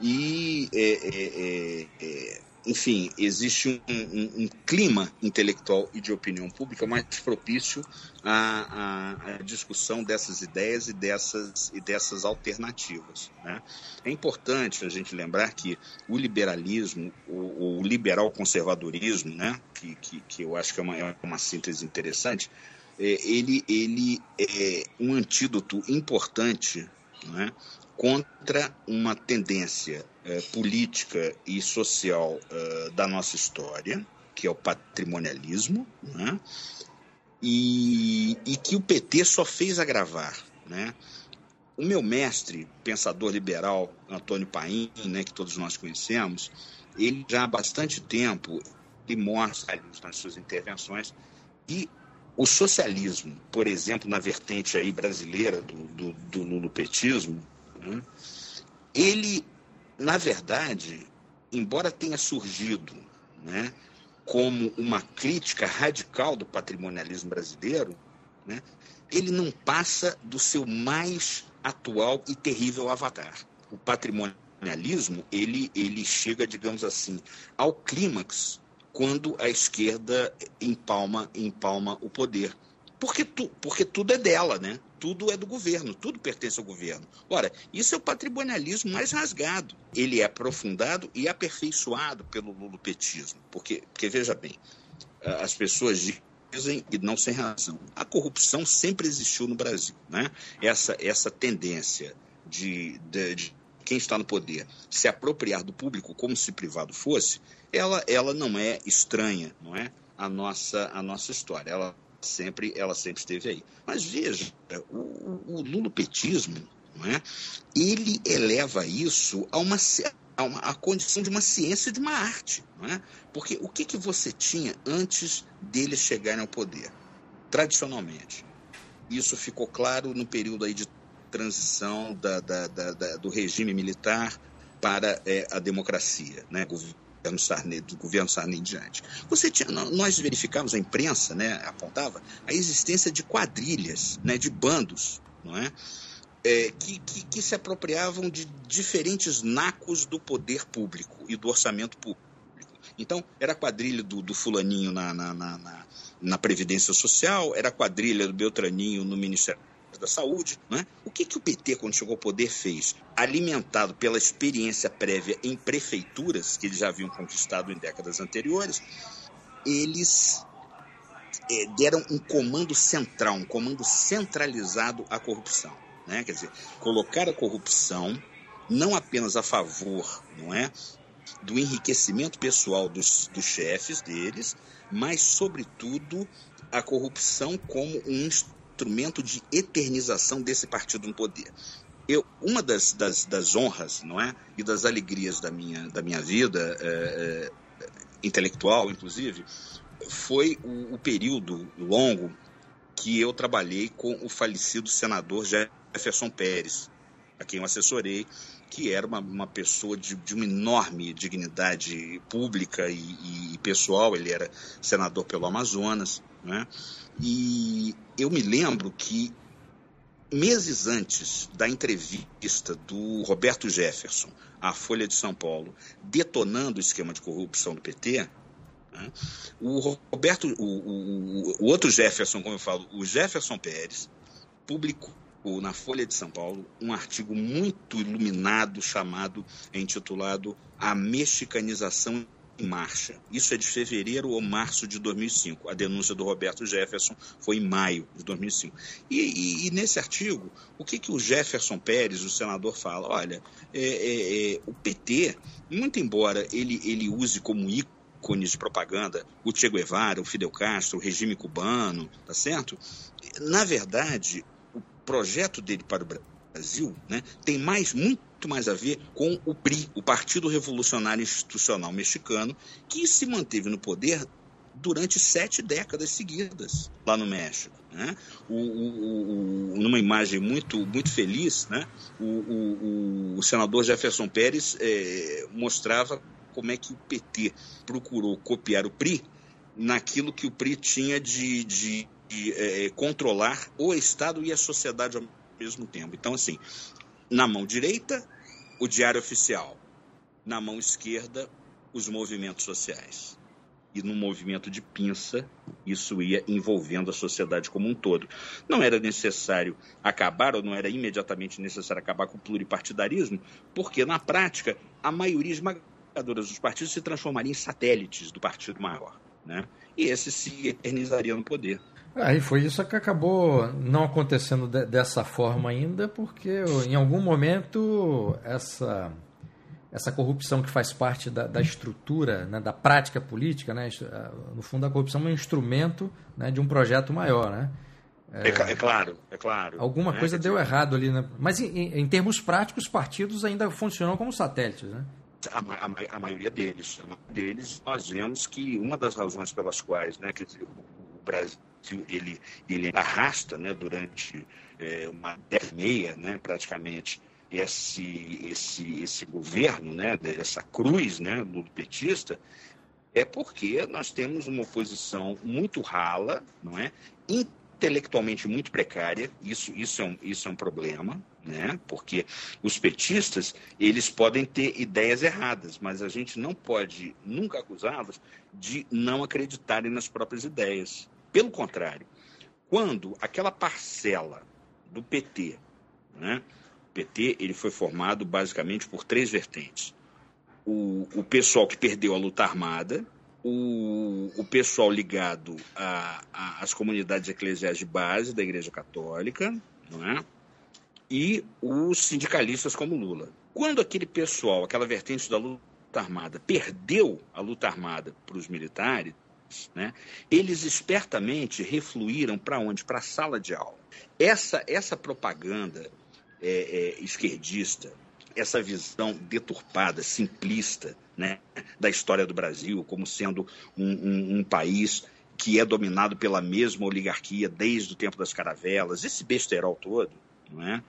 E é, é, é, é enfim, existe um, um, um, clima intelectual e de opinião pública mais propício à, à, à, discussão dessas ideias e dessas, e dessas alternativas. Né? É importante a gente lembrar que o liberalismo, o, o liberal conservadorismo, né? que, que, que eu acho que é uma, é uma síntese interessante, é, ele, ele é um antídoto importante né? contra uma tendência é, política e social é, da nossa história, que é o patrimonialismo, né? e, e que o PT só fez agravar. Né? O meu mestre, pensador liberal, Antônio Paim, né, que todos nós conhecemos, ele já há bastante tempo ele mostra nas suas intervenções que o socialismo, por exemplo, na vertente aí brasileira do, do, do lulopetismo, né, ele na verdade, embora tenha surgido né, como uma crítica radical do patrimonialismo brasileiro, né, ele não passa do seu mais atual e terrível avatar. O patrimonialismo ele, ele chega, digamos assim, ao clímax quando a esquerda empalma, empalma o poder Porque, tu, porque tudo é dela, né? Tudo é do governo, tudo pertence ao governo. Ora, isso é o patrimonialismo mais rasgado. Ele é aprofundado e aperfeiçoado pelo lulopetismo. Porque, porque veja bem, as pessoas dizem, e não sem razão, a corrupção sempre existiu no Brasil. Né? Essa, essa tendência de, de, de quem está no poder se apropriar do público como se privado fosse, ela, ela não é estranha, não é? A nossa, a nossa história. Ela sempre, ela sempre esteve aí. Mas veja, o, o lulopetismo, não é? ele eleva isso a uma, a uma a condição de uma ciência de uma arte. Não é? Porque o que, que você tinha antes deles chegarem ao poder? Tradicionalmente. Isso ficou claro no período aí de transição da, da, da, do regime militar para é, a democracia, né? Sarney, do governo Sarney em diante. Você tinha, nós verificamos, a imprensa né, apontava a existência de quadrilhas, né, de bandos, não é? É, que, que, que, se apropriavam de diferentes nacos do poder público e do orçamento público. Então, era a quadrilha do, do fulaninho na, na, na, na, Previdência Social, era a quadrilha do Beltraninho no Ministério da Saúde. Né? O que, que o PT, quando chegou ao poder, fez? Alimentado pela experiência prévia em prefeituras, que eles já haviam conquistado em décadas anteriores, eles é, deram um comando central, um comando centralizado à corrupção. Né? Quer dizer, colocar a corrupção não apenas a favor, não é, do enriquecimento pessoal dos, dos chefes deles, mas, sobretudo, a corrupção como um instrumento de eternização desse partido no poder. Eu, uma das, das, das honras não é, e das alegrias da minha, da minha vida, é, é, intelectual, inclusive, foi o, o período longo que eu trabalhei com o falecido senador Jefferson Pérez, a quem eu assessorei, que era uma, uma pessoa de, de, uma enorme dignidade pública e, e, pessoal. Ele era senador pelo Amazonas. Né? E eu me lembro que meses antes da entrevista do Roberto Jefferson à Folha de São Paulo, detonando o esquema de corrupção do PT, né? o Roberto, o, o, o, outro Jefferson, como eu falo, o Jefferson Pérez, publicou na Folha de São Paulo um artigo muito iluminado chamado, intitulado A Mexicanização em marcha. Isso é de fevereiro ou março de 2005. A denúncia do Roberto Jefferson foi em maio de 2005. E, e, e nesse artigo, o que, que o Jefferson Pérez, o senador, fala? Olha, é, é, é, o PT, muito embora ele, ele use como ícones de propaganda o Che Guevara, o Fidel Castro, o regime cubano, tá certo? Na verdade, projeto dele para o Brasil né, tem mais, muito mais a ver com o PRI, o Partido Revolucionário Institucional Mexicano, que se manteve no poder durante sete décadas seguidas lá no México. Né? O, o, o, numa imagem muito, muito feliz, né? o, senador Jefferson Pérez é, mostrava como é que o PT procurou copiar o PRI naquilo que o PRI tinha de, de, de é, controlar o Estado e a sociedade ao mesmo tempo. Então, assim, na mão direita, o Diário Oficial. Na mão esquerda, os movimentos sociais. E no movimento de pinça, isso ia envolvendo a sociedade como um todo. Não era necessário acabar, ou não era imediatamente necessário acabar com o pluripartidarismo, porque, na prática, a maioria esmagadora dos partidos se transformaria em satélites do partido maior. Né? E esse se eternizaria no poder. Aí foi isso que acabou não acontecendo de, dessa forma ainda, porque em algum momento essa, essa corrupção que faz parte da, da estrutura, né, da prática política, né, no fundo a corrupção é um instrumento né, de um projeto maior, né? É, é, é claro, é claro. Alguma né? coisa deu errado ali, né? Mas em, em, termos práticos, os partidos ainda funcionam como satélites, né? A, a, a, maioria deles, deles, nós vemos que uma das razões pelas quais, né, dizer, o Brasil ele, ele arrasta né, durante é, uma década e meia, né, praticamente, esse, esse, esse governo, né, essa cruz né, do petista, é porque nós temos uma oposição muito rala, não é? intelectualmente muito precária, isso, isso, é, um, isso é um problema, né? porque os petistas eles podem ter ideias erradas, mas a gente não pode nunca acusá-los de não acreditarem nas próprias ideias. Pelo contrário, quando aquela parcela do PT, né? O PT ele foi formado basicamente por três vertentes. O, o pessoal que perdeu a luta armada, o, o pessoal ligado às comunidades eclesiais de base da Igreja Católica, não é? e os sindicalistas como Lula. Quando aquele pessoal, aquela vertente da luta armada, perdeu a luta armada para os militares, né, eles espertamente refluíram para onde? Para a sala de aula. Essa, essa propaganda é, é, esquerdista, essa visão deturpada, simplista né, da história do Brasil como sendo um, um, um país que é dominado pela mesma oligarquia desde o tempo das caravelas, esse besterol todo, não é?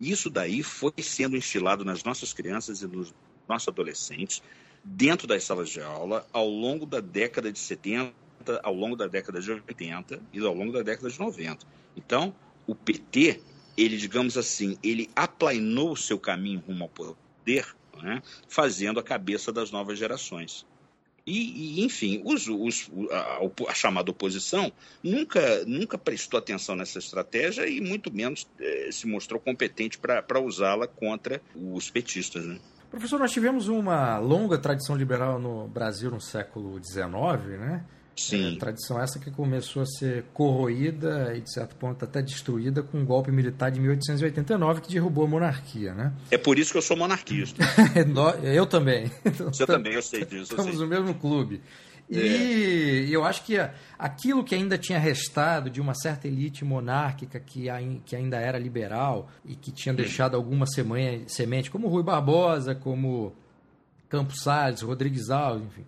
Isso daí foi sendo instilado nas nossas crianças e nos nossos adolescentes, dentro das salas de aula, ao longo da década de 70, ao longo da década de 80 e ao longo da década de 90. Então, o PT, ele, digamos assim, ele aplainou o seu caminho rumo ao poder, né, fazendo a cabeça das novas gerações. E, e enfim, os, os, a, a, chamada oposição nunca, nunca prestou atenção nessa estratégia e muito menos eh, se mostrou competente para usá-la contra os petistas. Né? Professor, nós tivemos uma longa tradição liberal no Brasil no século XIX, né? Sim. É, tradição essa que começou a ser corroída e, de certo ponto, até destruída com o um golpe militar de 1889 que derrubou a monarquia, né? É por isso que eu sou monarquista. eu também. Você também, eu sei disso. Estamos sei. no mesmo clube. E é. eu acho que aquilo que ainda tinha restado de uma certa elite monárquica que, ainda era liberal e que tinha deixado alguma semente, como Rui Barbosa, como Campos Salles, Rodrigues Alves, enfim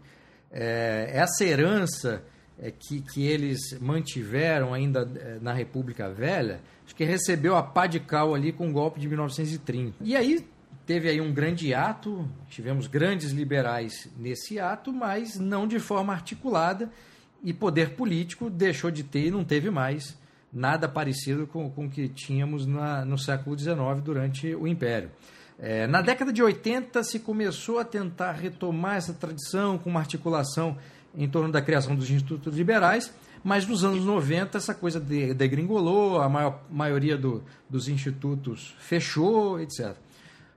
é, essa herança é, que, que eles mantiveram ainda é, na República Velha, acho que recebeu a pá de cal ali com o golpe de 1930. E aí teve aí um grande ato, tivemos grandes liberais nesse ato, mas não de forma articulada, e poder político deixou de ter e não teve mais nada parecido com, com o que tínhamos na, no século XIX durante o Império. É, na década de 80 se começou a tentar retomar essa tradição com uma articulação em torno da criação dos institutos liberais, mas nos anos 90 essa coisa degringolou, a maior, maioria do, dos institutos fechou, etc.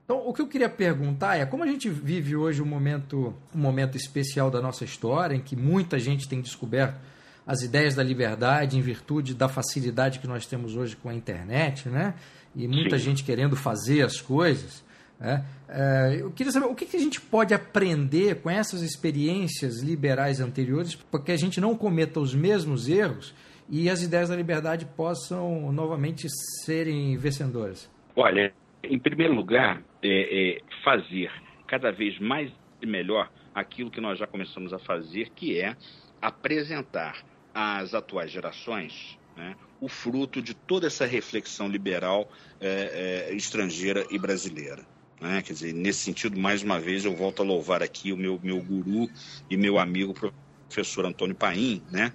Então, o que eu queria perguntar é como a gente vive hoje um momento, um momento especial da nossa história, em que muita gente tem descoberto as ideias da liberdade em virtude da facilidade que nós temos hoje com a internet, né? E muita Sim. gente querendo fazer as coisas. É, é, eu queria saber o que, que, a gente pode aprender com essas experiências liberais anteriores para que a gente não cometa os mesmos erros e as ideias da liberdade possam novamente serem vencedoras. Olha, em primeiro lugar, é, é fazer cada vez mais e melhor aquilo que nós já começamos a fazer, que é apresentar às atuais gerações né, o fruto de toda essa reflexão liberal é, é, estrangeira e brasileira. Né? Quer dizer, nesse sentido, mais uma vez, eu volto a louvar aqui o meu, meu guru e meu amigo professor Antônio Paim, né?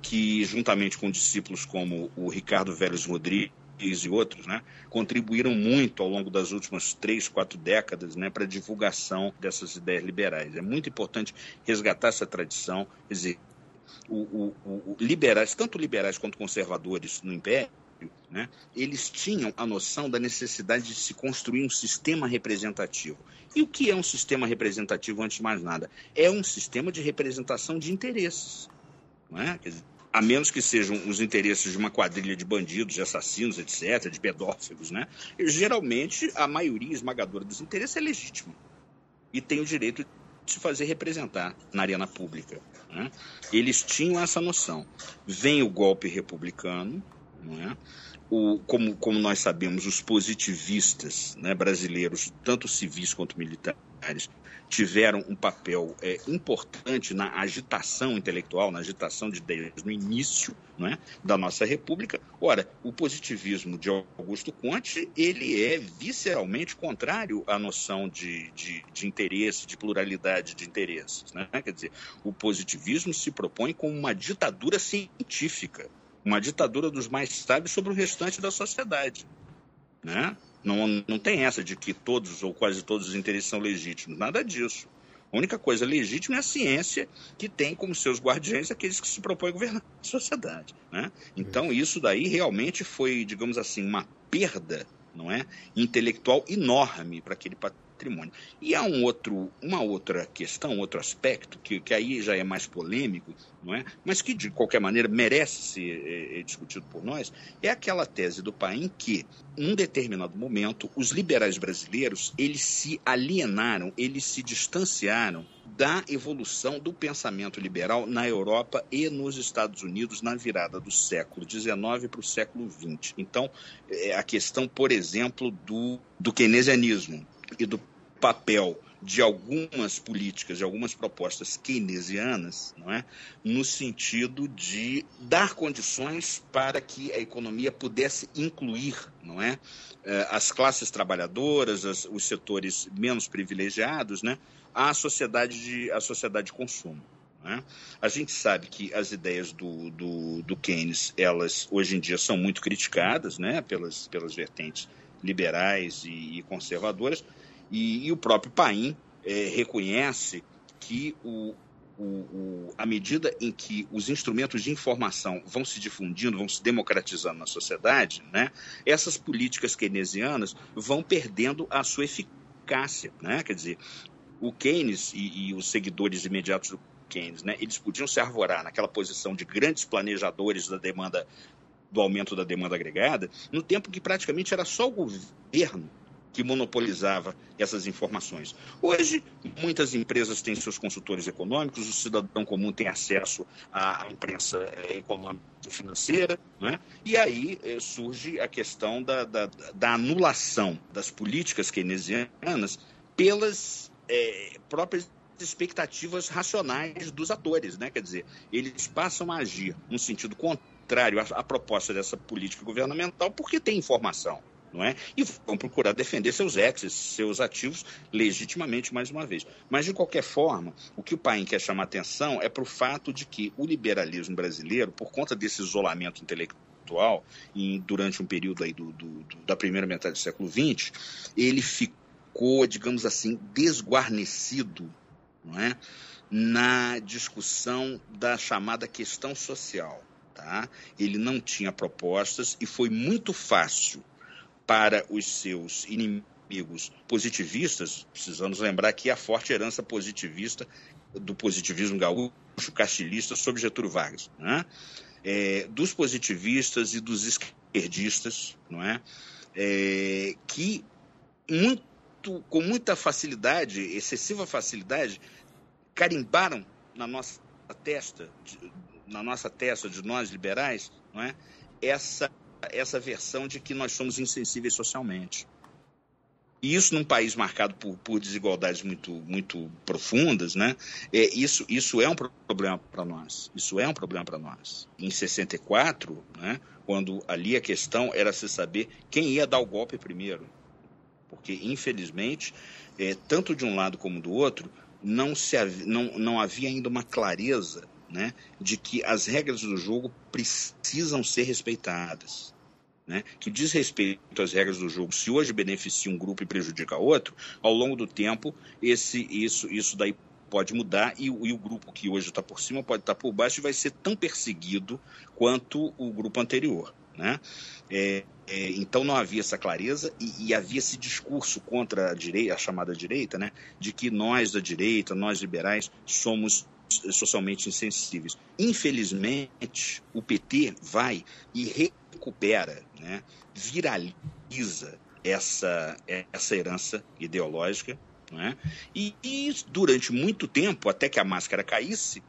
que juntamente com discípulos como o Ricardo Vélez Rodrigues e outros, né, contribuíram muito ao longo das últimas três, quatro décadas né, para a divulgação dessas ideias liberais. É muito importante resgatar essa tradição, quer dizer, o, o, o, liberais, tanto liberais quanto conservadores no Império, né, eles tinham a noção da necessidade de se construir um sistema representativo. E o que é um sistema representativo, antes de mais nada? É um sistema de representação de interesses. Não é? Dizer, a menos que sejam os interesses de uma quadrilha de bandidos, de assassinos, etc., de pedófilos, né? Geralmente, a maioria esmagadora dos interesses é legítima e tem o direito de se fazer representar na arena pública. Né? Eles tinham essa noção. Vem o golpe republicano, não é? O, como, como nós sabemos, os positivistas né, brasileiros, tanto civis quanto militares, tiveram um papel é, importante na agitação intelectual, na agitação de ideias no início é, da nossa República. Ora, o positivismo de Augusto Conte ele é visceralmente contrário à noção de, de, de interesse, de pluralidade de interesses. Né? Quer dizer, o positivismo se propõe como uma ditadura científica uma ditadura dos mais sábios sobre o restante da sociedade. Né? Não, não tem essa de que todos ou quase todos os interesses são legítimos, nada disso. A única coisa legítima é a ciência, que tem como seus guardiões aqueles que se propõem a governar a sociedade. Né? Então, isso daí realmente foi, digamos assim, uma perda não é, intelectual enorme para aquele patrimônio. E há um outro, uma outra questão, outro aspecto, que, que aí já é mais polêmico, não é? mas que, de qualquer maneira, merece ser é, é discutido por nós, é aquela tese do Paim que, em um determinado momento, os liberais brasileiros eles se alienaram, eles se distanciaram da evolução do pensamento liberal na Europa e nos Estados Unidos na virada do século XIX para o século XX. Então, é a questão, por exemplo, do, do keynesianismo e do papel de algumas políticas, de algumas propostas keynesianas, não é? no sentido de dar condições para que a economia pudesse incluir não é? Eh, as classes trabalhadoras, as, os setores menos privilegiados, né? à sociedade de, à sociedade de consumo. Né? A gente sabe que as ideias do, do, do, Keynes, elas hoje em dia são muito criticadas né? pelas, pelas vertentes liberais e, e conservadoras, e, e o próprio Paim é, reconhece que o, o, o, à medida em que os instrumentos de informação vão se difundindo, vão se democratizando na sociedade, né, essas políticas keynesianas vão perdendo a sua eficácia. Né? Quer dizer, o Keynes e, e os seguidores imediatos do Keynes, né, eles podiam se arvorar naquela posição de grandes planejadores da demanda do aumento da demanda agregada, no tempo que praticamente era só o governo que monopolizava essas informações. Hoje, muitas empresas têm seus consultores econômicos, o cidadão comum tem acesso à imprensa eh, econômica e financeira, né? e aí eh, surge a questão da, da, da, anulação das políticas keynesianas pelas eh, próprias expectativas racionais dos atores, né? Quer dizer, eles passam a agir no sentido contrário à proposta dessa política governamental porque tem informação não é? E vão procurar defender seus exes, seus ativos, legitimamente, mais uma vez. Mas, de qualquer forma, o que o Paim quer chamar atenção é para o fato de que o liberalismo brasileiro, por conta desse isolamento intelectual, em, durante um período aí do, do, do, da primeira metade do século XX, ele ficou, digamos assim, desguarnecido, não é? na discussão da chamada questão social. Tá? Ele não tinha propostas e foi muito fácil para os seus inimigos positivistas, precisamos lembrar que a forte herança positivista do positivismo gaúcho castilhista sobre Getúlio Vargas, né? é, dos positivistas e dos esquerdistas, não é? é que muito, com muita facilidade, excessiva facilidade, carimbaram na nossa testa, de, na nossa testa de nós liberais, não é? essa essa versão de que nós somos insensíveis socialmente. E isso num país marcado por, por desigualdades muito, muito profundas, né? É, isso, isso é um problema para nós. Isso é um problema para nós. Em 64, né, quando ali a questão era se saber quem ia dar o golpe primeiro. Porque, infelizmente, é, tanto de um lado como do outro, não, se, não, não havia ainda uma clareza né, de que as regras do jogo precisam ser respeitadas. Né, que diz respeito às regras do jogo, se hoje beneficia um grupo e prejudica outro, ao longo do tempo esse, isso, isso daí pode mudar e, e o grupo que hoje está por cima pode estar tá por baixo e vai ser tão perseguido quanto o grupo anterior. Né? É, é, então não havia essa clareza e, e, havia esse discurso contra a direita, a chamada direita, né, de que nós da direita, nós liberais, somos socialmente insensíveis. Infelizmente, o PT vai e recupera, né, viraliza essa, essa herança ideológica. Né, e, e durante muito tempo, até que a máscara caísse,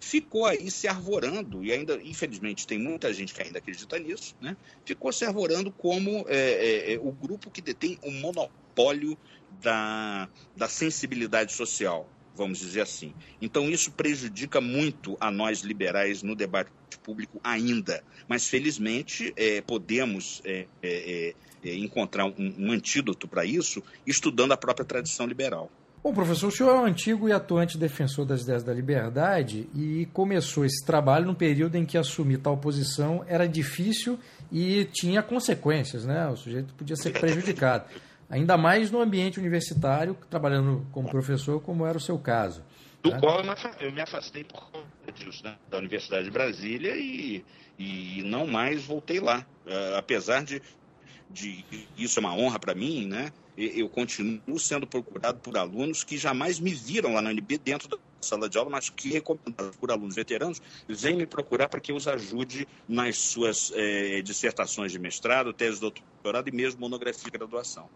ficou aí se arvorando, e ainda, infelizmente, tem muita gente que ainda acredita nisso, né? ficou se arvorando como é, é, é, o grupo que detém o monopólio da, da sensibilidade social vamos dizer assim. Então, isso prejudica muito a nós liberais no debate público ainda. Mas, felizmente, é, podemos é, é, é encontrar um, um antídoto para isso estudando a própria tradição liberal. Bom, professor, o senhor é um antigo e atuante defensor das ideias da liberdade e começou esse trabalho num período em que assumir tal posição era difícil e tinha consequências, né? O sujeito podia ser prejudicado. Ainda mais no ambiente universitário, trabalhando como professor, como era o seu caso. Do né? qual eu me afastei por conta disso, né? da Universidade de Brasília e, e não mais voltei lá. Uh, apesar de, de. Isso é uma honra para mim, né? eu continuo sendo procurado por alunos que jamais me viram lá na UNB dentro da sala de aula, mas que, recomendados por alunos veteranos, vêm me procurar para que eu os ajude nas suas eh, dissertações de mestrado, tese de doutorado e mesmo monografia de graduação.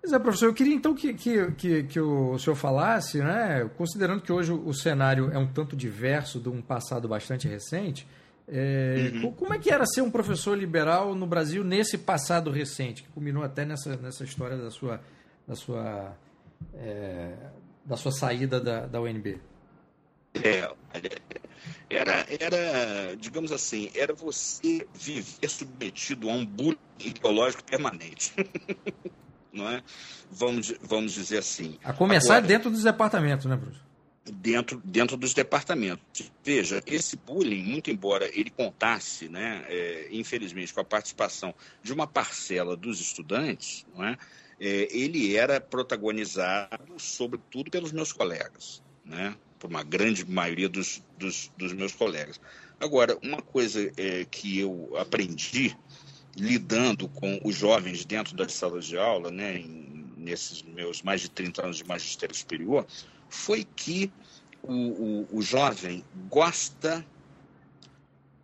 Pois é, professor, eu queria então que, que, que, que, o senhor falasse, né, considerando que hoje o cenário é um tanto diverso de um passado bastante recente, é, uhum. Como é que era ser um professor liberal no Brasil nesse passado recente, que culminou até nessa, nessa história da sua, da sua, é, da sua saída da, da UNB? É, era, era, digamos assim, era você viver submetido a um bullying ideológico permanente. Não é? Vamos, vamos dizer assim. A começar Agora, dentro dos departamentos, né, professor? dentro, dentro dos departamentos. Veja, esse bullying, muito embora ele contasse, né, é, infelizmente, com a participação de uma parcela dos estudantes, não é, é, ele era protagonizado, sobretudo, pelos meus colegas, né, por uma grande maioria dos, dos, dos meus colegas. Agora, uma coisa é, que eu aprendi lidando com os jovens dentro das salas de aula, né, em, nesses meus mais de 30 anos de magistério superior, foi que o, o, o jovem gosta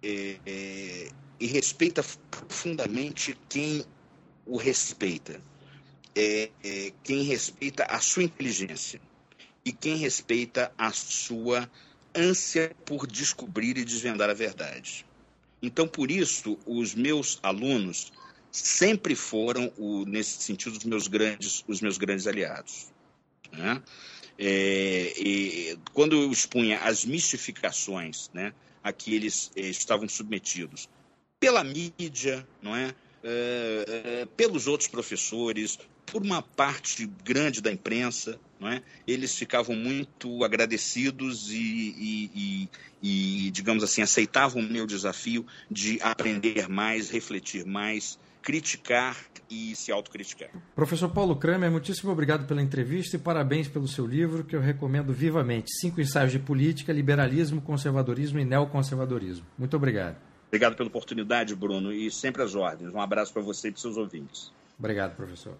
é, é, e respeita profundamente quem o respeita. É, é, quem respeita a sua inteligência e quem respeita a sua ânsia por descobrir e desvendar a verdade. Então, por isso, os meus alunos sempre foram, o, nesse sentido, os meus grandes, os meus grandes aliados. Né? É, quando eu expunha as mistificações né, a que eles eh, estavam submetidos pela mídia, não é? É, é, pelos outros professores, por uma parte grande da imprensa, não é? eles ficavam muito agradecidos e, e, e, e, digamos assim, aceitavam o meu desafio de aprender mais, refletir mais, criticar e se autocriticar. Professor Paulo Kramer, muitíssimo obrigado pela entrevista e parabéns pelo seu livro, que eu recomendo vivamente. Cinco ensaios de política, liberalismo, conservadorismo e neoconservadorismo. Muito obrigado. Obrigado pela oportunidade, Bruno, e sempre às ordens. Um abraço para você e para seus ouvintes. Obrigado, professor.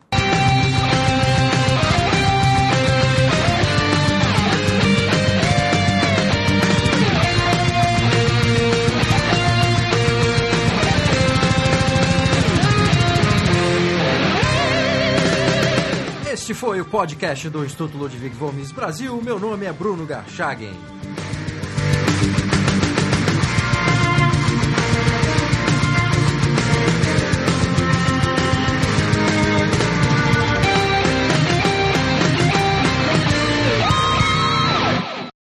Este foi o podcast do Instituto Ludwig Gomes Brasil. Meu nome é Bruno Garchagen.